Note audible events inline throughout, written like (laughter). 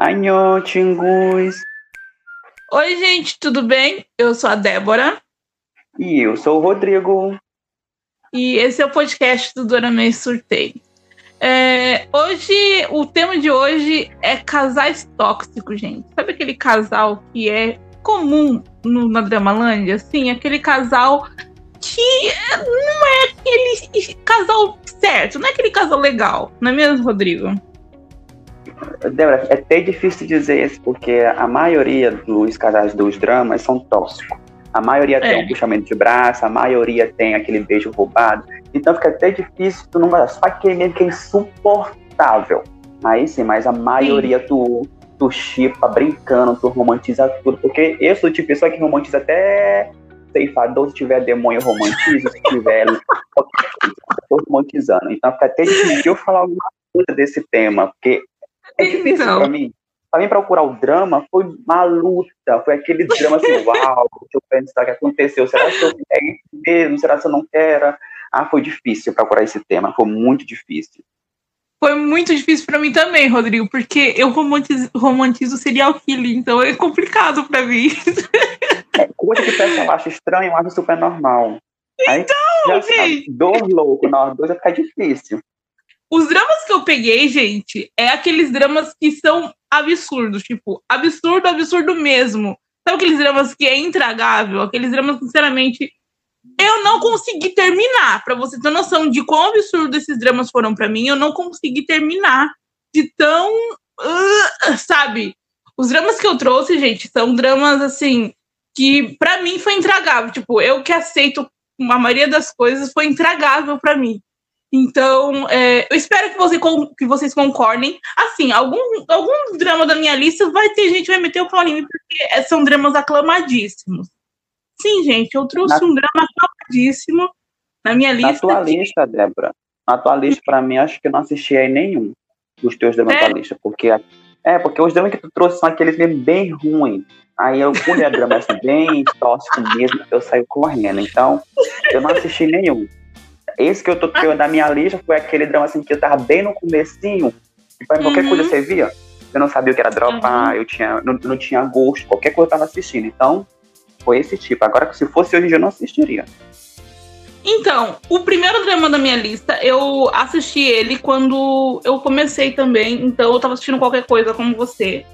Anhô, Tingus! Oi, gente, tudo bem? Eu sou a Débora. E eu sou o Rodrigo. E esse é o podcast do Doramei Surtei. É, hoje, o tema de hoje é casais tóxicos, gente. Sabe aquele casal que é comum no, na Dramalândia? Assim, aquele casal que não é aquele casal certo, não é aquele casal legal, não é mesmo, Rodrigo? Débora, é até difícil dizer isso, porque a maioria dos casais dos dramas são tóxicos. A maioria é. tem um puxamento de braço, a maioria tem aquele beijo roubado. Então fica até difícil tu não. Só aquele mesmo que é insuportável. Aí sim, mas a maioria sim. tu, tu chipa brincando, tu romantiza tudo. Porque eu sou o tipo de pessoa que romantiza até ceifador, se tiver demônio romantiza, se tiver (laughs) tô romantizando. Então fica até difícil eu falar alguma coisa desse tema, porque é difícil então. pra mim. Pra mim procurar o drama foi uma luta, foi aquele drama assim, (laughs) uau, deixa eu pensar o que aconteceu, será que eu quero isso mesmo, será que eu não quero? Ah, foi difícil procurar esse tema, foi muito difícil. Foi muito difícil para mim também, Rodrigo, porque eu romantizo, romantizo serial killing, então é complicado para mim. (laughs) É, coisa que o pessoal acha estranho, eu acho super normal. Aí, então, gente. Dois loucos, nós dois vai ficar difícil. Os dramas que eu peguei, gente, é aqueles dramas que são absurdos, tipo, absurdo, absurdo mesmo. Sabe aqueles dramas que é intragável? Aqueles dramas, sinceramente, eu não consegui terminar. Para você ter noção de quão absurdo esses dramas foram para mim, eu não consegui terminar de tão. Uh, sabe? Os dramas que eu trouxe, gente, são dramas assim que para mim foi intragável. Tipo, eu que aceito a maioria das coisas foi intragável para mim. Então, é, eu espero que, você, que, vocês concordem. Assim, algum, algum drama da minha lista vai ter gente que vai meter o pau em mim, porque são dramas aclamadíssimos. Sim, gente, eu trouxe na, um drama aclamadíssimo na minha lista. Na tua que... lista, Débora, na tua lista, pra mim, acho que eu não assisti aí nenhum dos teus dramas da lista, porque... É, porque os dramas que tu trouxe são aqueles bem ruins. Aí eu, quando é drama assim, (laughs) bem tóxico mesmo, eu saio correndo. Então, eu não assisti nenhum. Esse que eu tô tendo na minha lista foi aquele drama assim que eu tava bem no comecinho. E pra uhum. qualquer coisa você via, eu não sabia o que era dropar, uhum. eu tinha, não, não tinha gosto, qualquer coisa eu tava assistindo. Então, foi esse tipo. Agora, se fosse hoje, eu não assistiria. Então, o primeiro drama da minha lista, eu assisti ele quando eu comecei também. Então, eu tava assistindo qualquer coisa como você.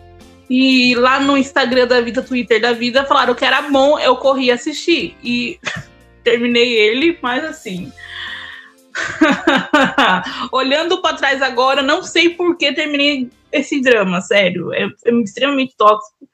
E lá no Instagram da vida, Twitter da vida, falaram que era bom, eu corri assistir. E (laughs) terminei ele, mas assim. (laughs) Olhando para trás agora, não sei por que terminei esse drama, sério. É, é extremamente tóxico.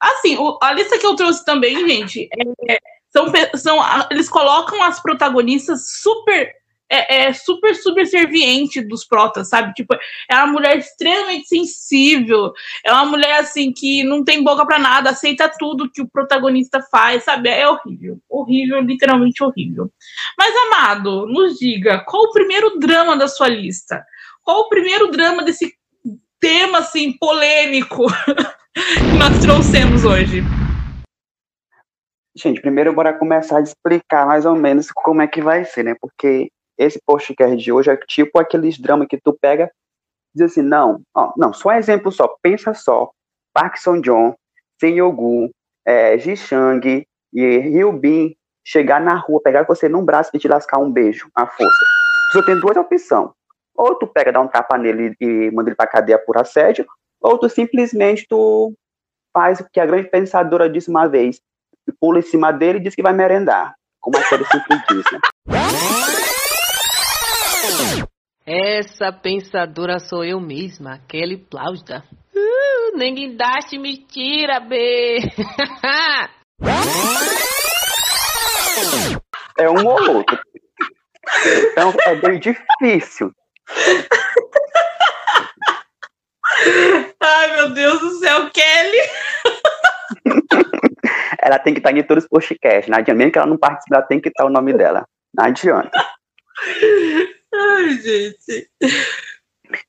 Assim, o, a lista que eu trouxe também, gente, é, são, são, eles colocam as protagonistas super é, é, super subserviente dos protas, sabe? Tipo, é uma mulher extremamente sensível, é uma mulher assim que não tem boca para nada, aceita tudo que o protagonista faz, sabe? É horrível, horrível, literalmente horrível. Mas amado, nos diga, qual o primeiro drama da sua lista? Qual o primeiro drama desse tema assim polêmico (laughs) que nós trouxemos hoje? Gente, primeiro bora começar a explicar mais ou menos como é que vai ser, né? Porque esse podcast de hoje é tipo aqueles dramas que tu pega e diz assim, não, ó, não, só exemplo só, pensa só, Park Song Joon, Senyogu, é, Ji Chang e Ryu Bin chegar na rua, pegar você num braço e te lascar um beijo, à força. Só tem duas opções. Ou tu pega, dá um tapa nele e manda ele pra cadeia por assédio, ou tu simplesmente tu faz o que a grande pensadora disse uma vez, pula em cima dele e diz que vai merendar, como a série sempre diz, né? Essa pensadora sou eu mesma, Kelly Plausda. Uh, ninguém daste me tira, B. (laughs) é um ou outro. Então é bem difícil. Ai, meu Deus do céu, Kelly! ela tem que estar em todos os podcasts. Não adianta, mesmo que ela não participe, ela tem que estar o nome dela. Não adianta. Ai, gente.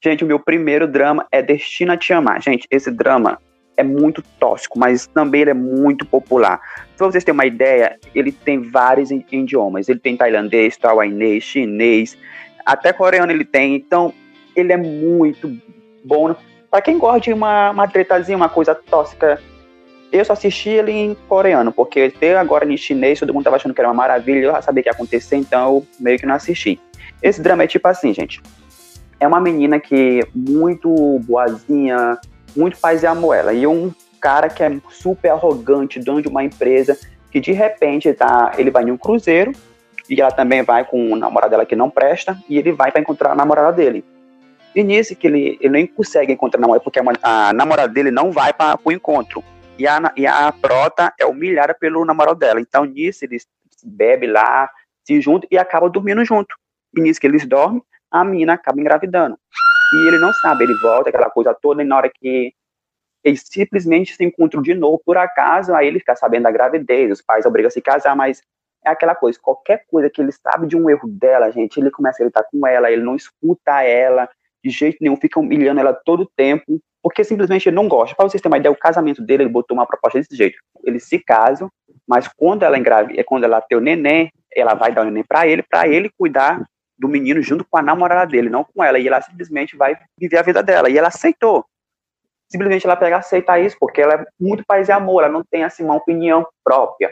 Gente, o meu primeiro drama é Destina a Te Amar. Gente, esse drama é muito tóxico, mas também ele é muito popular. Pra vocês terem uma ideia, ele tem vários idiomas. Ele tem tailandês, taiwanês, chinês, até coreano ele tem. Então, ele é muito bom. Pra quem gosta de uma, uma tretazinha, uma coisa tóxica, eu só assisti ele em coreano, porque até agora em chinês todo mundo tava achando que era uma maravilha, eu já sabia que ia acontecer, então eu meio que não assisti. Esse drama é tipo assim, gente. É uma menina que muito boazinha, muito paz e amor ela. E um cara que é super arrogante, dono de uma empresa, que de repente tá, ele vai em um cruzeiro, e ela também vai com o namorado dela que não presta, e ele vai para encontrar a namorada dele. E nisso que ele, ele nem consegue encontrar a namorada, porque a, namorada dele não vai para o encontro. E a, e a prota é humilhada pelo namorado dela. Então nisso eles bebe lá, se juntam e acabam dormindo junto. E nisso que eles dormem, a mina acaba engravidando. E ele não sabe, ele volta, aquela coisa toda, e na hora que eles simplesmente se encontram de novo, por acaso, aí ele fica sabendo da gravidez, os pais obrigam a se casar, mas é aquela coisa, qualquer coisa que ele sabe de um erro dela, gente, ele começa a gritar com ela, ele não escuta ela, de jeito nenhum, fica humilhando ela todo o tempo, porque simplesmente ele não gosta. Para vocês terem uma ideia, o casamento dele, ele botou uma proposta desse jeito. Eles se casam, mas quando ela engravida, quando ela tem o neném, ela vai dar o neném para ele, para ele cuidar do menino junto com a namorada dele, não com ela. E ela simplesmente vai viver a vida dela. E ela aceitou. Simplesmente ela pega aceitar isso, porque ela é muito paz e amor, ela não tem assim uma opinião própria.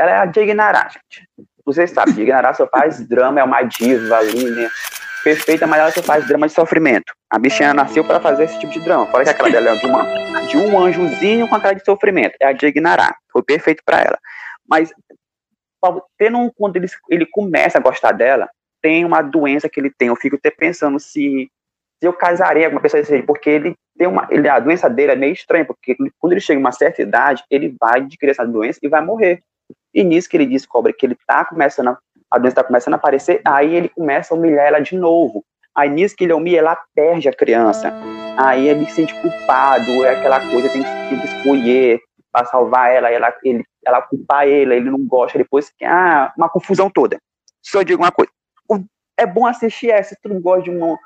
Ela é a Dignará, gente. Vocês sabem, Dignará só faz drama, é uma diva ali, né? Perfeita, mas ela só faz drama de sofrimento. A bichinha nasceu para fazer esse tipo de drama. Fora que aquela dela é de, uma, de um anjozinho com a cara de sofrimento. É a Dignará. Foi perfeito para ela. Mas, tendo, quando ele, ele começa a gostar dela, tem uma doença que ele tem. Eu fico até pensando se, se eu casaria com uma pessoa desse porque ele tem uma. Ele, a doença dele é meio estranha, porque quando ele chega em uma certa idade, ele vai adquirir essa doença e vai morrer. E nisso que ele descobre que ele tá começando a, doença está começando a aparecer, aí ele começa a humilhar ela de novo. Aí nisso que ele humilha, ela perde a criança. Aí ele se sente culpado, é aquela coisa, tem que, tem que escolher para salvar ela, ela, ele, ela culpar ele, ele não gosta, depois, ah, uma confusão toda. Só digo uma coisa, é bom assistir essa. Se tu não gosta de uma,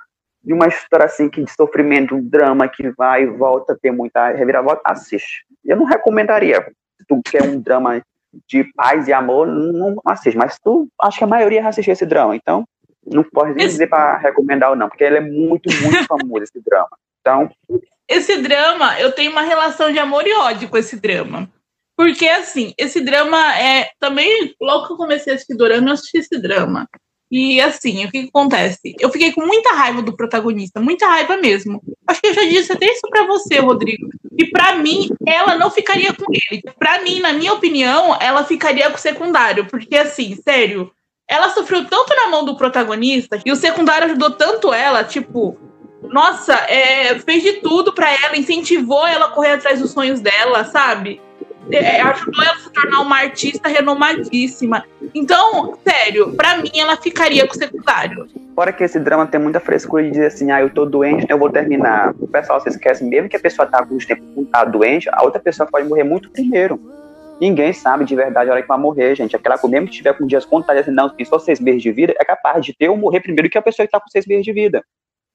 de uma história assim que de sofrimento, um drama que vai e volta, tem muita reviravolta, assiste. Eu não recomendaria. Se tu quer um drama de paz e amor, não assiste. Mas tu, acho que a maioria vai assistir esse drama. Então, não pode nem dizer para recomendar ou não, porque ele é muito, muito (laughs) famoso, esse drama. Então. Esse drama, eu tenho uma relação de amor e ódio com esse drama. Porque, assim, esse drama é. Também, logo que eu comecei a assistir Dorama, eu assisti esse drama. E assim, o que, que, acontece? Eu fiquei com muita raiva do protagonista, muita raiva mesmo. Acho que eu já disse até isso para você, Rodrigo. E para mim, ela não ficaria com ele. Para mim, na minha opinião, ela ficaria com o secundário, porque assim, sério, ela sofreu tanto na mão do protagonista e o secundário ajudou tanto ela, tipo, nossa, é, fez de tudo para ela, incentivou ela a correr atrás dos sonhos dela, sabe? É, ajudou ela a se tornar uma artista renomadíssima. Então, sério, pra mim ela ficaria com o secundário. Fora que esse drama tem muita frescura de dizer assim, ah, eu tô doente, eu vou terminar. O pessoal se esquece, mesmo que a pessoa tá com os tempos tá doente, a outra pessoa pode morrer muito primeiro. Ninguém sabe de verdade a hora que vai morrer, gente. Aquela mesmo que tiver com dias contados, assim, não, tem só seis meses de vida, é capaz de ter ou morrer primeiro que a pessoa que tá com seis meses de vida.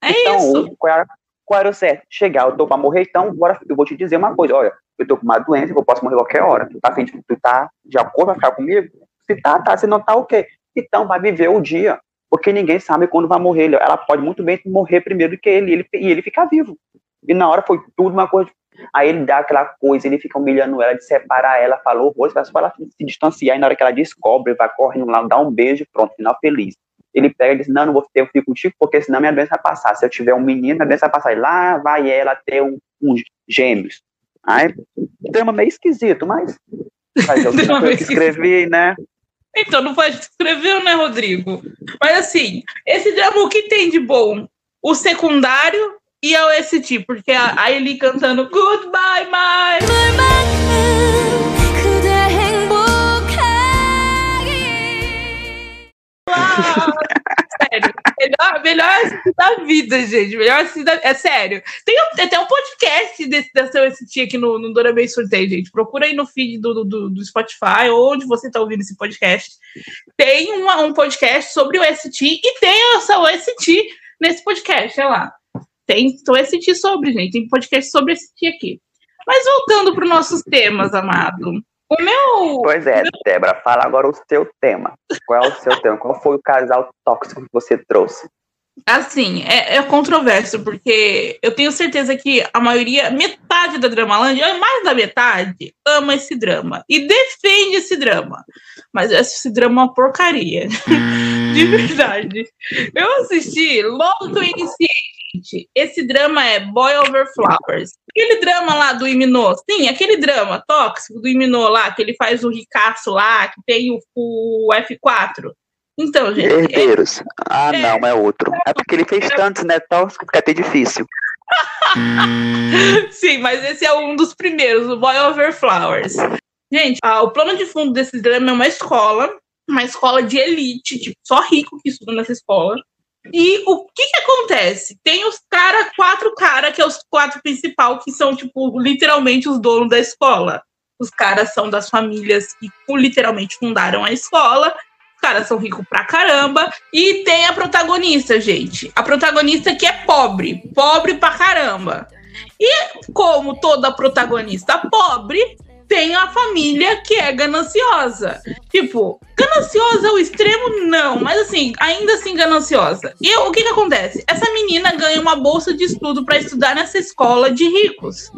É então, isso. Qual era, qual era o certo? Chegar, eu tô pra morrer, então agora eu vou te dizer uma coisa, olha, eu tô com uma doença, eu posso morrer qualquer hora. Tu tá, tu tá de acordo, vai ficar comigo? Se tá, tá. Se não tá, o quê? Então vai viver o dia. Porque ninguém sabe quando vai morrer. Ela pode muito bem morrer primeiro do que ele, ele e ele ficar vivo. E na hora foi tudo uma coisa. Aí ele dá aquela coisa, ele fica humilhando ela, de separar ela, falou horrores, mas para ela se distanciar. E na hora que ela descobre, vai correndo lá, dá um beijo, pronto, final feliz. Ele pega e diz: Não, não vou ter, eu fico contigo, porque senão minha doença vai passar. Se eu tiver um menino, minha doença vai passar. E lá vai ela ter um, um gêmeos. Aí, tema meio esquisito, mas. (laughs) Mas eu que escrevi, né? Então, não foi escreveu, né, Rodrigo? Mas assim, esse drama, o que tem de bom? O secundário e a OST, porque a, a Eli cantando Goodbye, my. (laughs) sério. Melhor, melhor da vida, gente. Melhor da, É sério. Tem, tem até um podcast desse, dessa OST aqui no, no Dora Bem Sorteio, gente. Procura aí no feed do, do, do Spotify, onde você tá ouvindo esse podcast. Tem uma, um podcast sobre o OST e tem essa OST nesse podcast, olha lá. Tem, então assistir sobre, gente. Tem podcast sobre assistir aqui. Mas voltando para os nossos temas, amado. O meu. Pois é, meu... Débora, fala agora o seu tema. Qual é o seu tema? Qual foi o casal tóxico que você trouxe? Assim, é, é controverso, porque eu tenho certeza que a maioria, metade da Dramalândia, mais da metade, ama esse drama e defende esse drama. Mas esse drama é uma porcaria. (laughs) De verdade. Eu assisti logo que eu iniciei, gente. Esse drama é Boy Over Flowers. Aquele drama lá do Iminô, sim, aquele drama tóxico do Iminô lá, que ele faz o ricaço lá, que tem o, o F4. Então, gente. Herdeiros. É... Ah, é... não, é outro. É porque ele fez tantos, né? Tóxico, fica até difícil. (laughs) Sim, mas esse é um dos primeiros, o Boy Over Flowers. Gente, ah, o plano de fundo desse drama é uma escola, uma escola de elite, tipo, só rico que estuda nessa escola. E o que que acontece? Tem os cara, quatro caras, que é os quatro principal, que são, tipo, literalmente os donos da escola. Os caras são das famílias que literalmente fundaram a escola caras são ricos pra caramba. E tem a protagonista, gente. A protagonista que é pobre. Pobre pra caramba. E como toda protagonista pobre, tem a família que é gananciosa. Tipo, gananciosa ao extremo, não, mas assim, ainda assim gananciosa. E o que que acontece? Essa menina ganha uma bolsa de estudo para estudar nessa escola de ricos.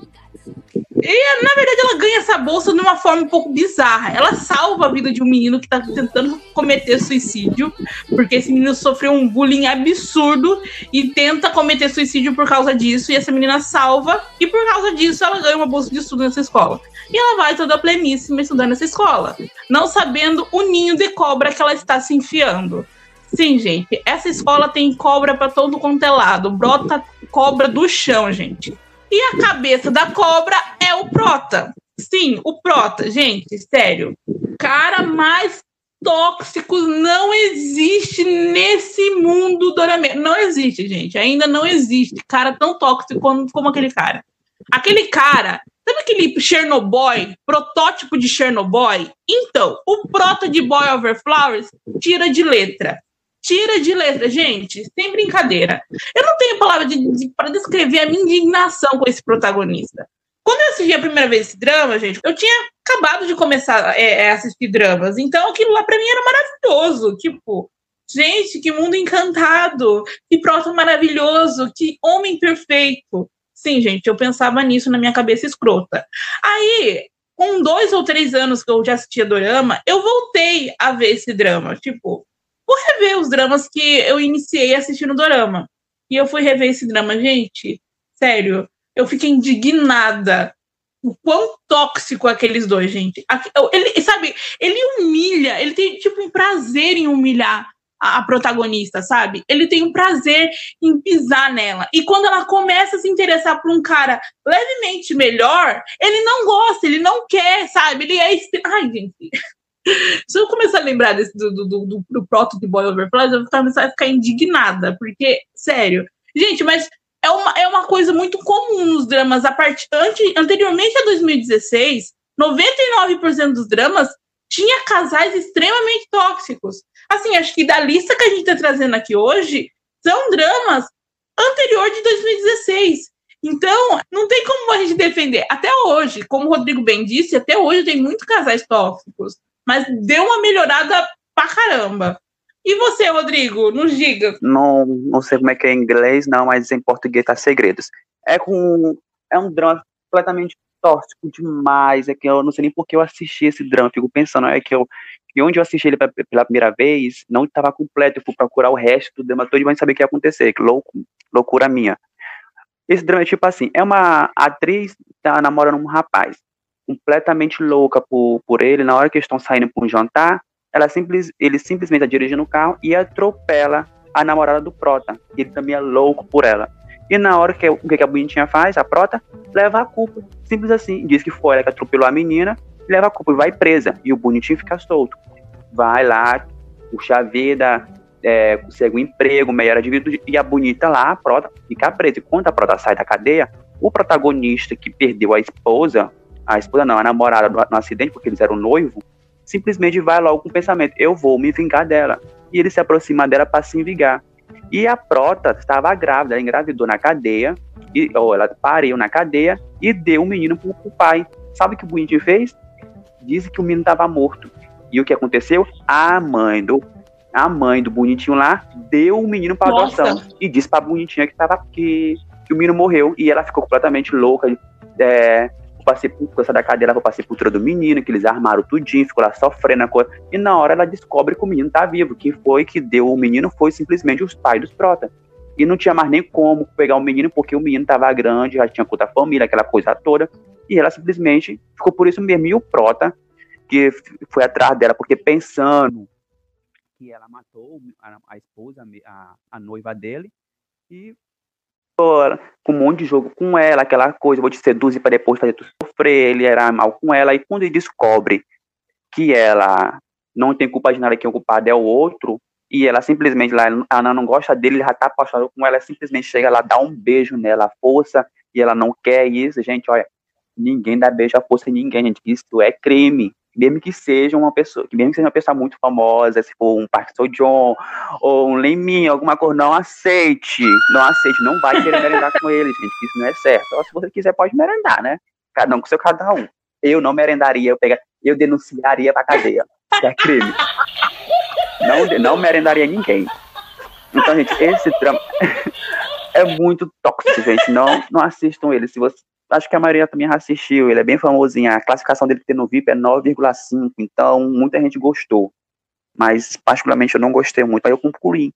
E, na verdade, ela ganha essa bolsa de uma forma um pouco bizarra. Ela salva a vida de um menino que tá tentando cometer suicídio, porque esse menino sofreu um bullying absurdo e tenta cometer suicídio por causa disso. E essa menina salva, e por causa disso, ela ganha uma bolsa de estudo nessa escola. E ela vai toda pleníssima estudando nessa escola, não sabendo o ninho de cobra que ela está se enfiando. Sim, gente, essa escola tem cobra para todo quanto é lado, brota cobra do chão, gente. E a cabeça da cobra é o Prota. Sim, o Prota, gente, sério. Cara mais tóxico não existe nesse mundo do anime. Não existe, gente. Ainda não existe cara tão tóxico como, como aquele cara. Aquele cara, sabe aquele Chernobyl, protótipo de Chernobyl? Então, o prota de Boy Over Flowers tira de letra tira de letra. Gente, sem brincadeira. Eu não tenho palavra de, de para descrever a minha indignação com esse protagonista. Quando eu assisti a primeira vez esse drama, gente, eu tinha acabado de começar é, a assistir dramas. Então aquilo lá para mim era maravilhoso. Tipo, gente, que mundo encantado, que proto maravilhoso, que homem perfeito. Sim, gente, eu pensava nisso na minha cabeça escrota. Aí, com dois ou três anos que eu já assistia Dorama, eu voltei a ver esse drama. Tipo, vou rever os dramas que eu iniciei assistindo Dorama. E eu fui rever esse drama, gente. Sério, eu fiquei indignada. O quão tóxico aqueles dois, gente. Ele, sabe, ele humilha, ele tem tipo um prazer em humilhar a protagonista, sabe? Ele tem um prazer em pisar nela. E quando ela começa a se interessar por um cara levemente melhor, ele não gosta, ele não quer, sabe? Ele é. Ai, gente. (laughs) Se eu começar a lembrar desse, do, do, do, do proto de Boy Over Flowers, eu vou começar a ficar indignada, porque, sério. Gente, mas é uma, é uma coisa muito comum nos dramas. A part... Ante, anteriormente a 2016, 99% dos dramas tinha casais extremamente tóxicos. Assim, acho que da lista que a gente está trazendo aqui hoje, são dramas anterior de 2016. Então, não tem como a gente defender. Até hoje, como o Rodrigo bem disse, até hoje tem muitos casais tóxicos mas deu uma melhorada pra caramba. E você, Rodrigo, nos diga. Não, não sei como é que é em inglês, não, mas em português tá segredos. É com é um drama completamente tóxico demais, é que eu não sei nem por que eu assisti esse drama, fico pensando, é que eu e onde eu assisti ele pela primeira vez, não estava completo, eu fui procurar o resto do drama todo e saber o que ia acontecer, que louco, loucura minha. Esse drama é tipo assim, é uma atriz tá namorando um rapaz completamente louca por, por ele, na hora que estão saindo para um jantar, ela simples, ele simplesmente está dirigindo o carro e atropela a namorada do Prota. Ele também é louco por ela. E na hora que o que a bonitinha faz, a Prota, leva a culpa. Simples assim. Diz que foi ela que atropelou a menina, leva a culpa e vai presa. E o bonitinho fica solto. Vai lá, puxa a vida, é, consegue um emprego, melhora de vida, e a bonita lá, a Prota, fica presa. E quando a Prota sai da cadeia, o protagonista que perdeu a esposa, a esposa não, a namorada no, no acidente, porque eles eram noivo, simplesmente vai logo com o pensamento, eu vou me vingar dela. E ele se aproxima dela para se vingar. E a Prota estava grávida, ela engravidou na cadeia, e, ou ela pariu na cadeia e deu o menino pro, pro pai. Sabe o que o bonitinho fez? Disse que o menino estava morto. E o que aconteceu? A mãe do a mãe do bonitinho lá deu o menino para adoção e disse para a bonitinha que tava que, que o menino morreu e ela ficou completamente louca. É, pra sepultura da cadeira pra sepultura do menino, que eles armaram tudinho, ficou lá sofrendo a coisa. E na hora ela descobre que o menino tá vivo. Quem foi que deu o menino foi simplesmente os pais dos Prota. E não tinha mais nem como pegar o menino, porque o menino tava grande, já tinha conta família, aquela coisa toda. E ela simplesmente ficou por isso mesmo. E o Prota, que foi atrás dela, porque pensando que ela matou a, a esposa, a, a noiva dele, e com um monte de jogo com ela, aquela coisa, vou te seduzir para depois fazer tu sofrer, ele era mal com ela, e quando ele descobre que ela não tem culpa de nada, que o culpado é o outro, e ela simplesmente, lá, ela não gosta dele, ele já tá apaixonado com ela, simplesmente chega lá, dá um beijo nela, força, e ela não quer isso, gente, olha, ninguém dá beijo à força em ninguém, gente, isso é crime, mesmo que seja uma pessoa, mesmo que seja uma pessoa muito famosa, se for um Park Seo Joon ou um Lemin, alguma coisa, não aceite, não aceite, não vai querer merendar com ele, gente, isso não é certo. Ou se você quiser, pode merendar, né? Cada um com seu cada um. Eu não merendaria, eu pegar, eu denunciaria pra cadeia, que é crime. Não, não merendaria ninguém. Então, gente, esse drama (laughs) é muito tóxico, gente. Não, não assistam ele. Se você, acho que a maioria também já assistiu, ele é bem famosinho, a classificação dele no VIP é 9,5, então muita gente gostou, mas particularmente eu não gostei muito, aí eu concluí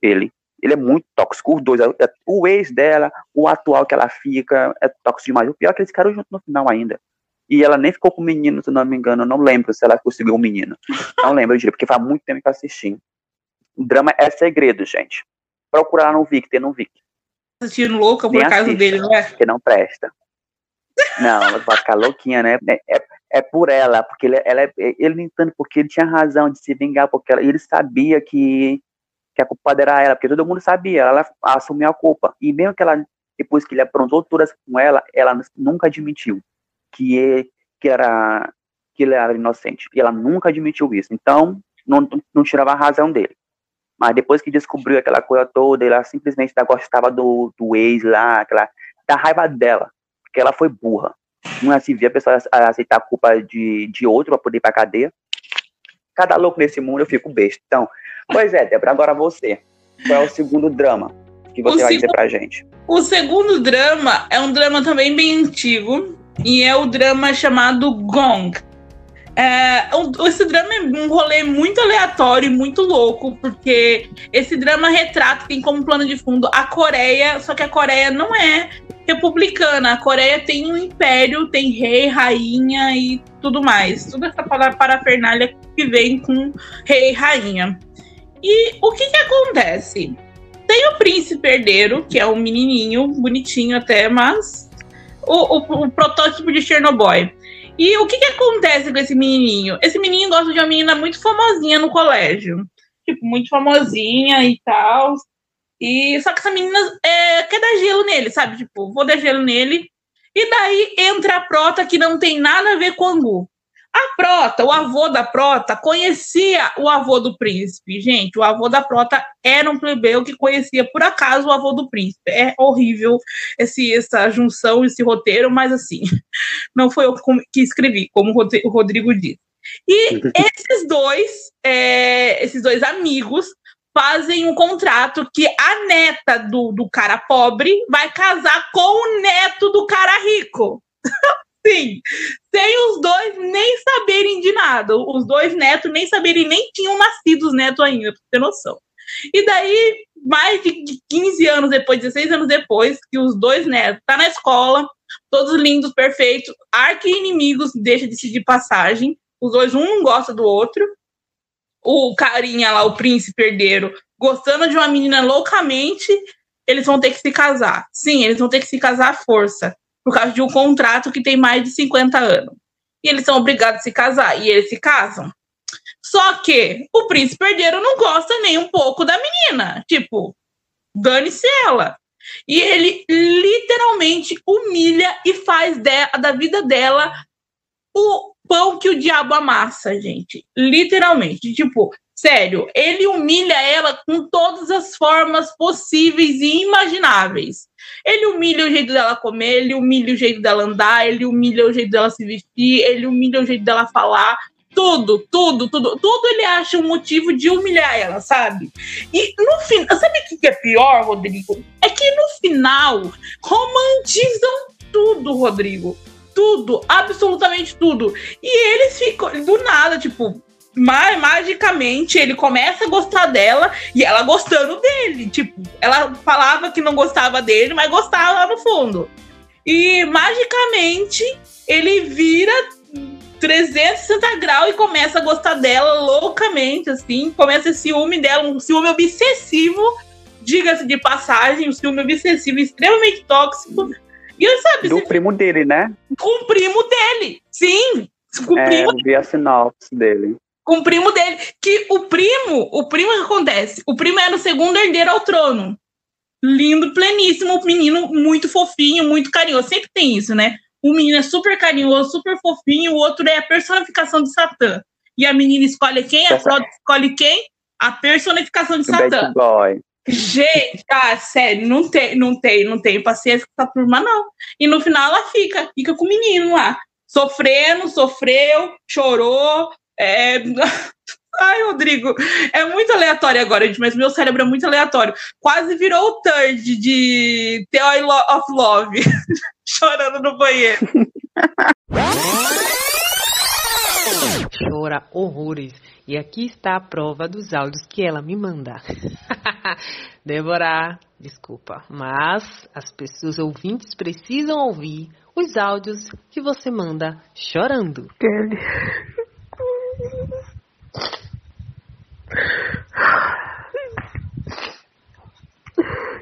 ele. Ele é muito tóxico, os dois, é, o ex dela, o atual que ela fica, é tóxico demais. O pior é que eles ficaram juntos no final ainda. E ela nem ficou com o menino, se não me engano, eu não lembro se ela conseguiu um menino. Não lembro direito, porque faz muito tempo que eu assisti. O drama é segredo, gente. Procurar no Vic, tem no Vic. Assistindo louca por causa dele, não é? Que não presta. Não, vai ficar louquinha, né? É, é, é por ela, porque ele, ela, é, ele entende porque ele tinha razão de se vingar, porque ela, ele sabia que, que a culpada era ela, porque todo mundo sabia, ela assumiu a culpa. E mesmo que ela, depois que ele aprontou todas com ela, ela nunca admitiu que, ele, que, era, que ele era inocente. E ela nunca admitiu isso. Então, não, não tirava a razão dele. Mas depois que descobriu aquela coisa toda, ela simplesmente gostava do, do ex lá, aquela, da raiva dela porque ela foi burra. Não é assim, via a pessoa aceitar a culpa de, de outro para poder ir pra cadeia. Cada louco nesse mundo eu fico besta. Então, pois é, Débora, agora você. Qual é o segundo drama que você o vai dizer pra gente? O segundo drama é um drama também bem antigo. E é o drama chamado Gong. É, esse drama é um rolê muito aleatório e muito louco, porque esse drama retrata, tem como plano de fundo a Coreia, só que a Coreia não é republicana. A Coreia tem um império, tem rei, rainha e tudo mais. Toda essa parafernália que vem com rei e rainha. E o que que acontece? Tem o príncipe herdeiro, que é um menininho, bonitinho até, mas o, o, o protótipo de Chernobyl. E o que que acontece com esse menininho? Esse menininho gosta de uma menina muito famosinha no colégio. Tipo, muito famosinha e tal. E só que essa menina é, quer dar gelo nele, sabe? Tipo, vou dar gelo nele. E daí entra a Prota que não tem nada a ver com o Angu. A Prota, o avô da Prota, conhecia o avô do príncipe. Gente, o avô da Prota era um plebeu que conhecia por acaso o avô do príncipe. É horrível esse, essa junção, esse roteiro, mas assim, (laughs) não foi eu que escrevi, como o Rodrigo disse. E (laughs) esses dois, é, esses dois amigos fazem um contrato que a neta do, do cara pobre vai casar com o neto do cara rico. Sim, sem os dois nem saberem de nada. Os dois netos nem saberem, nem tinham nascido os netos ainda, pra ter noção. E daí, mais de 15 anos depois, 16 anos depois, que os dois netos tá na escola, todos lindos, perfeitos, arqui-inimigos, deixa de se de passagem. Os dois, um não gosta do outro o carinha lá, o príncipe herdeiro, gostando de uma menina loucamente, eles vão ter que se casar. Sim, eles vão ter que se casar à força, por causa de um contrato que tem mais de 50 anos. E eles são obrigados a se casar, e eles se casam. Só que o príncipe herdeiro não gosta nem um pouco da menina. Tipo, dane-se ela. E ele literalmente humilha e faz de, da vida dela o pão que o diabo amassa, gente. Literalmente. Tipo, Sério, ele humilha ela com todas as formas possíveis e imagináveis. Ele humilha o jeito dela comer, ele humilha o jeito dela andar, ele humilha o jeito dela se vestir, ele humilha o jeito dela falar. Tudo, tudo, tudo, tudo ele acha um motivo de humilhar ela, sabe? E no final, sabe o que é pior, Rodrigo? É que no final romantizam tudo, Rodrigo. Tudo, absolutamente tudo. E eles ficam do nada, tipo, magicamente ele começa a gostar dela e ela gostando dele. Tipo, ela falava que não gostava dele, mas gostava lá no fundo. E magicamente ele vira 360 graus e começa a gostar dela loucamente, assim. Começa esse ciúme dela, um ciúme obsessivo, diga-se de passagem, um ciúme obsessivo extremamente tóxico. E eu sabe. Do primo dele, né? Com o primo dele, sim. Com o é, primo. vi a sinopse dele com o primo dele. Que o primo, o primo que acontece? O primo era o segundo herdeiro ao trono. Lindo, pleníssimo, menino muito fofinho, muito carinhoso. Sempre tem isso, né? O menino é super carinhoso, super fofinho, o outro é a personificação de Satã. E a menina escolhe quem? A Frota escolhe quem? A personificação de Satã. Gente, ah, sério, não tem, não tem, não tem paciência com essa turma, não. E no final ela fica, fica com o menino lá. Sofrendo, sofreu, chorou, é... (laughs) Ai, Rodrigo, é muito aleatório agora, gente, mas meu cérebro é muito aleatório. Quase virou o third de The Oil of Love, (laughs) chorando no banheiro. Chora horrores. E aqui está a prova dos áudios que ela me manda. (laughs) Débora, desculpa, mas as pessoas ouvintes precisam ouvir os áudios que você manda chorando. Kelly,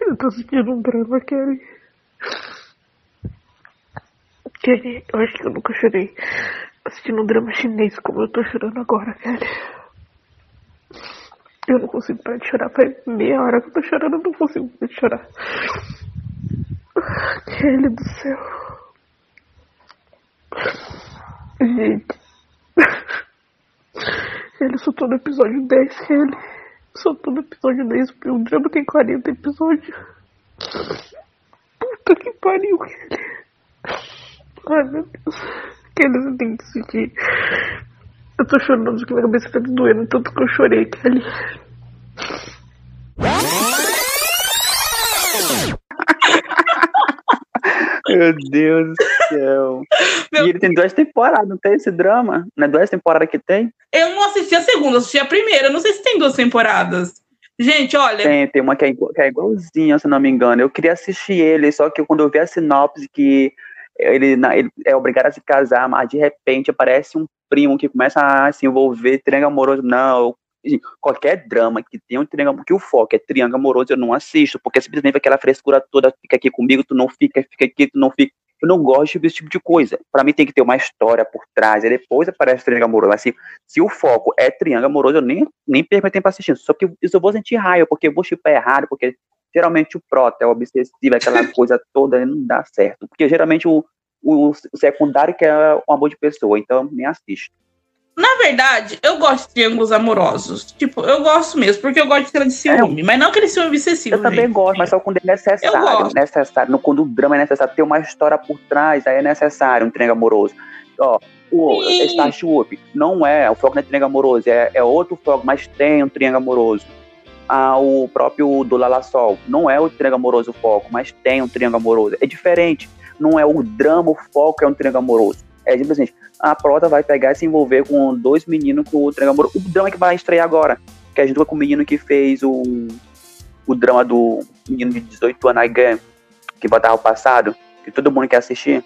eu tô assistindo um drama, Kelly. Kelly, eu acho que eu nunca chorei assistindo um drama chinês como eu tô chorando agora, Kelly. Eu não consigo parar de chorar. Faz meia hora que eu tô chorando, eu não consigo parar de chorar. Kelly do céu. Gente. Ele soltou no episódio 10, ele soltou no episódio 10, o drama tem 40 episódios. Puta que pariu, Kelly. Ai meu Deus. Kelly, tem que assistir. Eu tô chorando porque minha cabeça tá doendo, tanto que eu chorei, Kelly. Meu Deus do céu. Meu... E ele tem duas temporadas, não tem esse drama? Não é duas temporadas que tem? Eu não assisti a segunda, assisti a primeira. Não sei se tem duas temporadas. Gente, olha. Tem, tem uma que é, igual, que é igualzinha, se não me engano. Eu queria assistir ele, só que quando eu vi a sinopse que ele, ele é obrigado a se casar, mas de repente aparece um primo que começa a se envolver, triângulo amoroso. Não, qualquer drama que tenha um triângulo, que o foco é triângulo amoroso, eu não assisto, porque simplesmente aquela frescura toda fica aqui comigo, tu não fica, fica aqui, tu não fica. Eu não gosto desse tipo de coisa. Para mim tem que ter uma história por trás, e depois aparece triângulo amoroso. Mas se, se o foco é triângulo amoroso, eu nem, nem perco tempo assistindo. Só que isso eu vou sentir raiva, porque eu vou chipar errado, porque geralmente o prota é obsessivo, aquela (laughs) coisa toda, não dá certo. Porque geralmente o, o, o secundário que é um amor de pessoa, então nem assisto. Na verdade, eu gosto de triângulos amorosos. Tipo, eu gosto mesmo, porque eu gosto de cena de ciúme, é, mas não aquele ciúme obsessivo. Eu gente. também gosto, mas só quando é necessário. necessário. No, quando o drama é necessário, ter uma história por trás, aí é necessário um triângulo amoroso. Ó, o Starship não é, o foco não é triângulo amoroso, é, é outro foco, mas tem um triângulo amoroso. Ah, o próprio do Lala Sol não é o triângulo amoroso o foco, mas tem um triângulo amoroso. É diferente. Não é o drama, o foco é um triângulo amoroso. É simplesmente, a Prota vai pegar e se envolver com dois meninos com o drama. O drama que vai estrear agora, que gente vai com o menino que fez o, o drama do menino de 18 anos, Aigan, que botava o passado, que todo mundo quer assistir.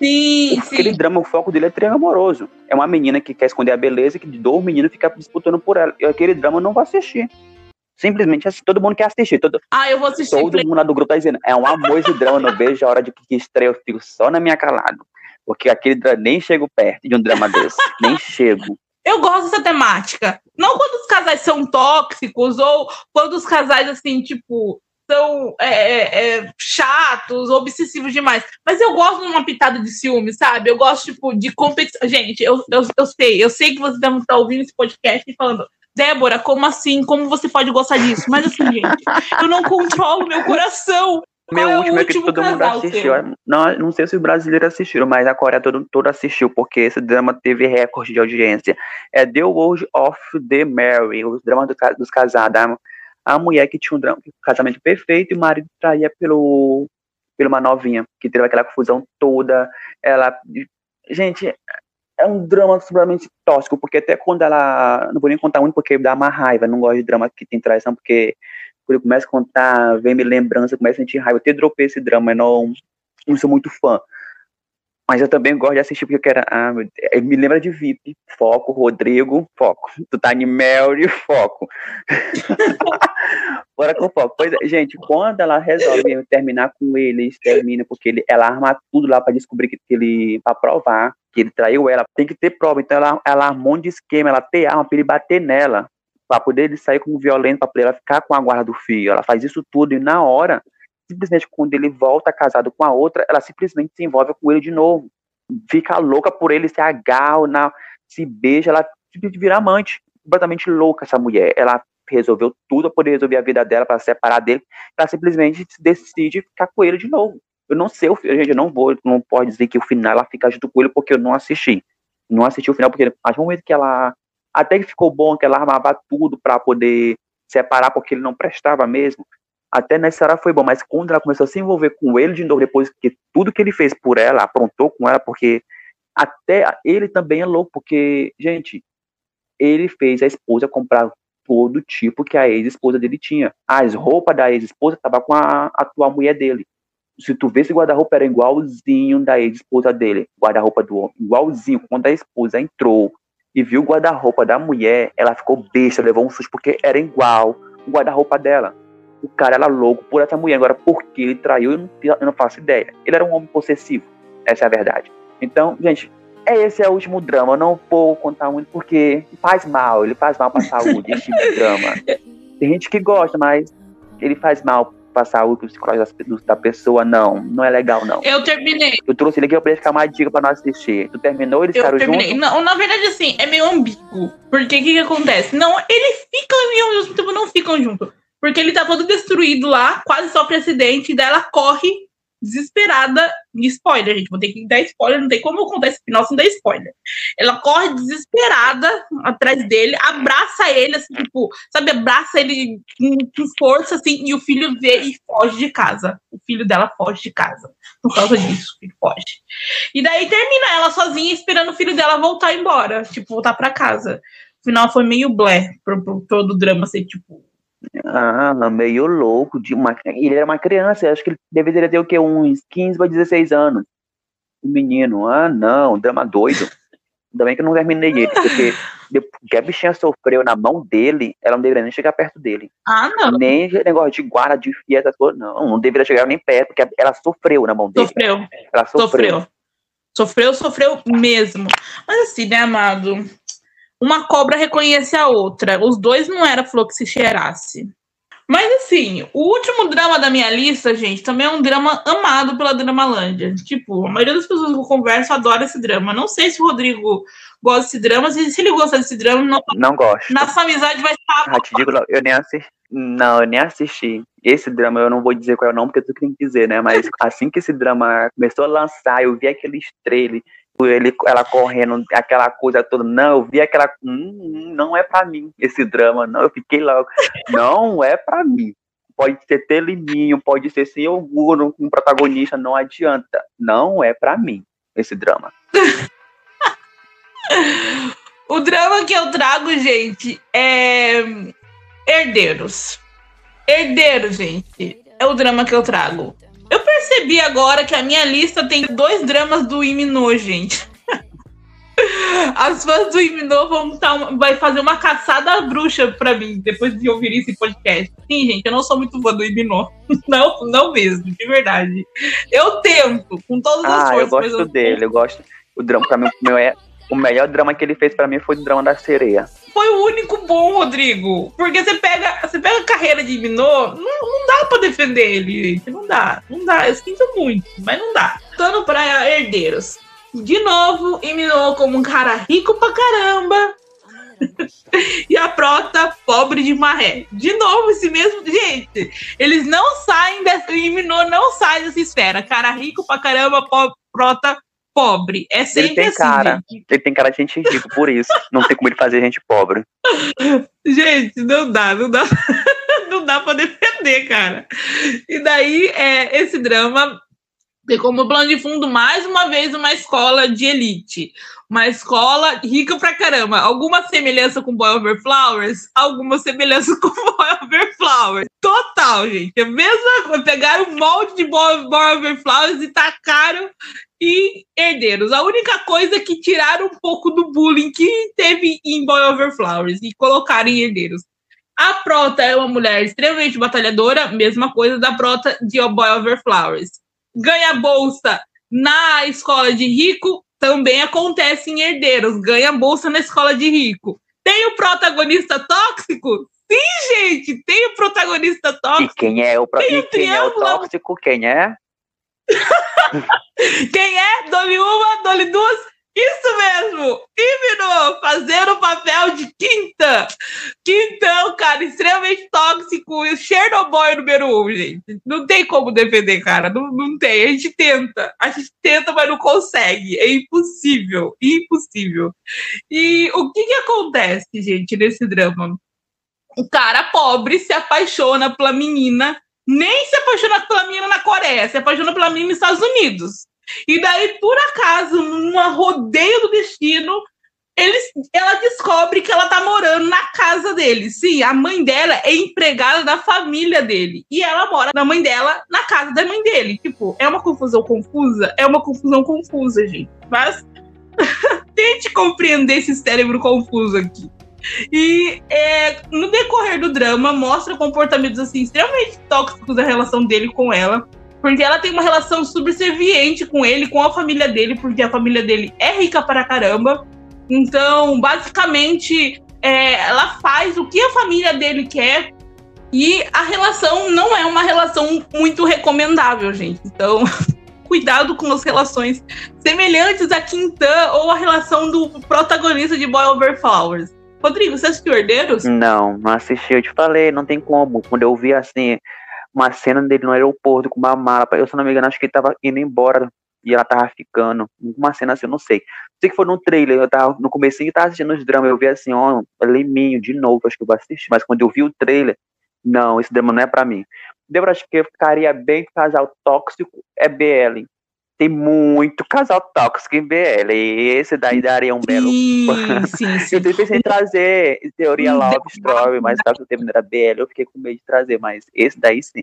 Sim, Aquele sim. drama, o foco dele é triângulo amoroso. É uma menina que quer esconder a beleza e que dois meninos ficam disputando por ela. E aquele drama eu não vou assistir. Simplesmente assim, todo mundo quer assistir. Todo, ah, eu vou assistir. Todo mundo lá do grupo tá dizendo, é um amor esse drama, não vejo a hora de que estreia, eu fico só na minha calada. Porque aquele nem chego perto de um drama (laughs) desse. nem chego. Eu gosto dessa temática. Não quando os casais são tóxicos ou quando os casais, assim, tipo, são é, é, é chatos, obsessivos demais. Mas eu gosto de uma pitada de ciúme, sabe? Eu gosto, tipo, de competição. Gente, eu, eu, eu sei, eu sei que vocês devem estar ouvindo esse podcast e falando, Débora, como assim? Como você pode gostar disso? Mas assim, gente, eu não controlo meu coração. Meu é último é que último todo mundo assistiu. Não, não sei se os brasileiros assistiram, mas a Coreia todo, todo assistiu, porque esse drama teve recorde de audiência. É The World of the Mary, os dramas do dos casados. A, a mulher que tinha um, drama, um casamento perfeito e o marido traía pelo, pela uma novinha, que teve aquela confusão toda. Ela. Gente, é um drama absolutamente tóxico, porque até quando ela. Não vou nem contar muito porque dá uma raiva. Não gosto de drama que tem traição, porque quando eu começo a contar, vem me lembrança, eu começo a sentir raiva. Eu até dropei esse drama, eu não, não sou muito fã. Mas eu também gosto de assistir porque eu quero. Ah, me lembra de VIP. Foco, Rodrigo, foco. Tu tá em Mary, (laughs) foco. (laughs) Bora com foco. Pois é, gente, quando ela resolve terminar com ele, eles terminam, porque ele, ela arma tudo lá pra descobrir que, que ele. pra provar que ele traiu ela. Tem que ter prova. Então ela, ela armou um de esquema, ela tem arma pra ele bater nela. Pra poder ele sair como violento, pra poder ela ficar com a guarda do filho. Ela faz isso tudo e na hora simplesmente quando ele volta casado com a outra, ela simplesmente se envolve com ele de novo. Fica louca por ele, se agarra, na, se beija, ela simplesmente vira amante. Completamente louca essa mulher. Ela resolveu tudo para poder resolver a vida dela, para separar dele. Ela simplesmente decide ficar com ele de novo. Eu não sei gente, eu não vou, não pode dizer que o final ela fica junto com ele porque eu não assisti. Não assisti o final porque a partir momento que ela até que ficou bom que ela armava tudo para poder separar porque ele não prestava mesmo. Até nessa hora foi bom, mas quando ela começou a se envolver com ele de novo, depois que tudo que ele fez por ela, aprontou com ela, porque até ele também é louco, porque, gente, ele fez a esposa comprar todo tipo que a ex-esposa dele tinha. As roupas da ex-esposa estavam com a atual mulher dele. Se tu vê esse guarda-roupa era igualzinho da ex-esposa dele, guarda-roupa do homem, igualzinho. Quando a esposa entrou e viu o guarda-roupa da mulher, ela ficou besta, levou um susto, porque era igual o guarda-roupa dela. O cara era louco por essa mulher. Agora, por que ele traiu, eu não, eu não faço ideia. Ele era um homem possessivo. Essa é a verdade. Então, gente, é esse é o último drama. Eu não vou contar muito porque faz mal. Ele faz mal pra saúde, esse tipo (laughs) de drama. Tem gente que gosta, mas ele faz mal pra saúde, pro psicológico da pessoa. Não, não é legal, não. Eu terminei. Eu trouxe ele aqui pra ele ficar uma dica pra nós assistir. Tu terminou, eles Eu ficaram terminei. juntos? Não, na verdade, assim, é meio ambíguo. Porque o que, que acontece? Não, eles ficam meio juntos, tipo, não ficam juntos. Porque ele tá todo destruído lá, quase sofre acidente, e daí ela corre desesperada. Spoiler, gente, vou ter que dar spoiler, não tem como eu contar esse final sem dar spoiler. Ela corre desesperada atrás dele, abraça ele, assim, tipo, sabe, abraça ele com, com força, assim, e o filho vê e foge de casa. O filho dela foge de casa. Por causa disso, ele foge. E daí termina ela sozinha esperando o filho dela voltar embora, tipo, voltar pra casa. O final foi meio blé pro, pro todo o drama, assim, tipo. Ah, meio louco. De uma... Ele era uma criança, acho que ele deveria ter o quê? Uns 15 para 16 anos. O menino, ah, não, drama doido. Ainda bem que eu não terminei ele, porque que a bichinha sofreu na mão dele, ela não deveria nem chegar perto dele. Ah, não. Nem negócio de guarda, de fia, essas coisas, não. Não deveria chegar nem perto, porque ela sofreu na mão dele. Sofreu. Ela sofreu. Sofreu. Sofreu, sofreu mesmo. Mas assim, né, amado? Uma cobra reconhece a outra. Os dois não era flor que se cheirasse. Mas assim, o último drama da minha lista, gente, também é um drama amado pela Dramalândia. Tipo, a maioria das pessoas que eu converso adora esse drama. Não sei se o Rodrigo gosta desse drama. Se, ele gosta desse drama, não, Não gosto. nossa amizade vai estar. Ah, te digo, eu nem assisti. Não, eu nem assisti. Esse drama eu não vou dizer qual é o nome, porque tu tem que dizer, né? Mas (laughs) assim que esse drama começou a lançar, eu vi aquele trailer, ele, ela correndo, aquela coisa toda. Não, eu vi aquela. Hum, hum, não é pra mim esse drama, não. Eu fiquei logo. Não é pra mim. Pode ser Telininho, pode ser sem com um protagonista, não adianta. Não é pra mim esse drama. (laughs) O drama que eu trago, gente, é Herdeiros. Herdeiros, gente, é o drama que eu trago. Eu percebi agora que a minha lista tem dois dramas do Iminô, gente. (laughs) As fãs do Iminô vão tá, vai fazer uma caçada bruxa pra mim depois de ouvir esse podcast. Sim, gente, eu não sou muito fã do Iminô. (laughs) Não, não mesmo, de verdade. Eu tento, com todas as Ah, eu forças. mas gosto dele, eu gosto. O drama, pra mim, o meu é. O melhor drama que ele fez pra mim foi o drama da sereia. foi o único bom, Rodrigo. Porque você pega, você pega a carreira de Minô, não, não dá pra defender ele, gente. Não dá, não dá. Eu sinto muito, mas não dá. Tando pra herdeiros. De novo, Minô como um cara rico pra caramba. (laughs) e a prota pobre de maré. De novo, esse mesmo. Gente, eles não saem dessa. Minô não sai dessa esfera. Cara rico pra caramba, po, prota pobre. É sempre ele tem assim. cara, Gente. ele tem cara de gente rica, por isso. Não tem como ele fazer gente pobre. gente, não dá, não dá. (laughs) não dá pra defender, cara. E daí, é, esse drama tem como plano de fundo, mais uma vez, uma escola de elite. Uma escola rica pra caramba. Alguma semelhança com Boy Over Flowers? Alguma semelhança (laughs) com Boy Over Flowers. Total, gente. É coisa. Pegaram um molde de Boy, Boy Over Flowers e tacaram em herdeiros. A única coisa que tiraram um pouco do bullying que teve em Boy Over Flowers e colocaram em herdeiros. A Prota é uma mulher extremamente batalhadora, mesma coisa da Prota de Boy Over Flowers ganha bolsa na escola de rico, também acontece em herdeiros, ganha bolsa na escola de rico. Tem o protagonista tóxico? Sim, gente, tem o protagonista E tóxico. quem é o, pro... Tem e um quem é o tóxico? Quem é? (laughs) Quem é? Dole uma, dole duas. Isso mesmo! Ibno, fazendo o papel de quinta. Quintão, cara, extremamente tóxico. Chernobyl número um, gente. Não tem como defender, cara. Não, não tem. A gente tenta. A gente tenta, mas não consegue. É impossível. Impossível. E o que que acontece, gente, nesse drama? O cara pobre se apaixona pela menina, nem se apaixona pela menina na Coreia, se apaixona pela menina nos Estados Unidos. E daí, por acaso, numa rodeio do destino, eles, ela descobre que ela tá morando na casa dele. Sim, a mãe dela é empregada da família dele. E ela mora na mãe dela, na casa da mãe dele. Tipo, é uma confusão confusa? É uma confusão confusa, gente. Mas (laughs) tente compreender esse cérebro confuso aqui. E é, no decorrer do drama, mostra comportamentos assim, extremamente tóxicos da relação dele com ela. Porque ela tem uma relação subserviente com ele, com a família dele, porque a família dele é rica para caramba. Então, basicamente, é, ela faz o que a família dele quer. E a relação não é uma relação muito recomendável, gente. Então, (laughs) cuidado com as relações semelhantes a Quintan ou a relação do protagonista de Boy Over Flowers. Rodrigo, você assistiu Herdeiros? Não, não assisti. Eu te falei, não tem como. Quando eu vi assim, uma cena dele no aeroporto com uma mala, eu se não me engano, acho que ele tava indo embora e ela tava ficando. Uma cena assim, eu não sei. Sei que foi no trailer, eu tava no começo eu tava assistindo os dramas, eu vi assim, ó, Leminho de novo, acho que eu vou assistir. Mas quando eu vi o trailer, não, esse drama não é pra mim. Débora, acho que ficaria bem casal tóxico é BL. Tem muito casal tóxico em BL. E esse daí daria um belo. Sim, (laughs) sim, sim. Eu em trazer teoria Love Story, mas caso o tema não era BL, eu fiquei com medo de trazer, mas esse daí sim.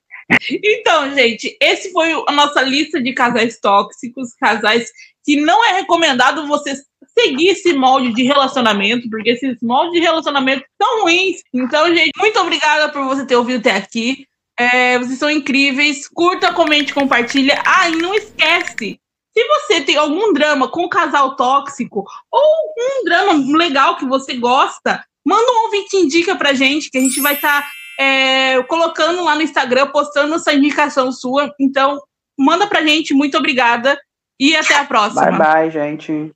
Então, gente, esse foi a nossa lista de casais tóxicos, casais que não é recomendado você seguir esse molde de relacionamento, porque esses moldes de relacionamento são ruins. Então, gente, muito obrigada por você ter ouvido até aqui. É, vocês são incríveis. Curta, comente, compartilha. Ah, e não esquece. Se você tem algum drama com casal tóxico ou um drama legal que você gosta, manda um ouvinte indica pra gente, que a gente vai estar é, colocando lá no Instagram, postando essa indicação sua. Então, manda pra gente. Muito obrigada. E até a próxima. Bye bye, gente.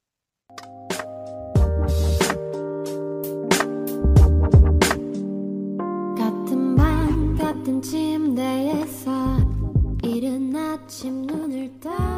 침대에서 이른 아침 눈을 떠